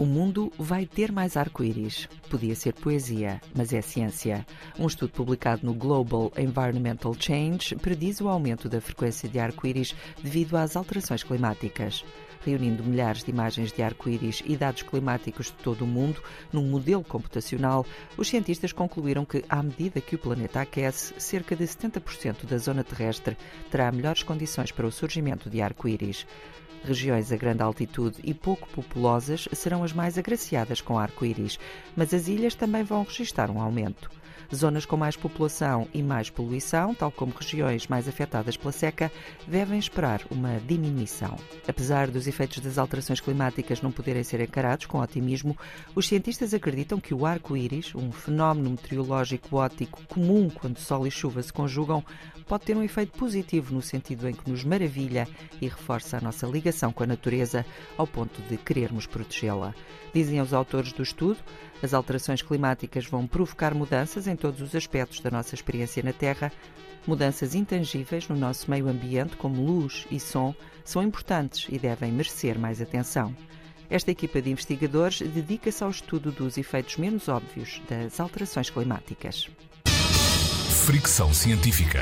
O mundo vai ter mais arco-íris. Podia ser poesia, mas é ciência. Um estudo publicado no Global Environmental Change prediz o aumento da frequência de arco-íris devido às alterações climáticas reunindo milhares de imagens de arco-íris e dados climáticos de todo o mundo num modelo computacional, os cientistas concluíram que, à medida que o planeta aquece, cerca de 70% da zona terrestre terá melhores condições para o surgimento de arco-íris. Regiões a grande altitude e pouco populosas serão as mais agraciadas com arco-íris, mas as ilhas também vão registrar um aumento. Zonas com mais população e mais poluição, tal como regiões mais afetadas pela seca, devem esperar uma diminuição. Apesar dos efeitos das alterações climáticas não poderem ser encarados com otimismo, os cientistas acreditam que o arco-íris, um fenómeno meteorológico óptico comum quando sol e chuva se conjugam, pode ter um efeito positivo no sentido em que nos maravilha e reforça a nossa ligação com a natureza ao ponto de querermos protegê-la. Dizem os autores do estudo, as alterações climáticas vão provocar mudanças em todos os aspectos da nossa experiência na Terra. Mudanças intangíveis no nosso meio ambiente, como luz e som, são importantes e devem merecer mais atenção. Esta equipa de investigadores dedica-se ao estudo dos efeitos menos óbvios das alterações climáticas. Fricção científica.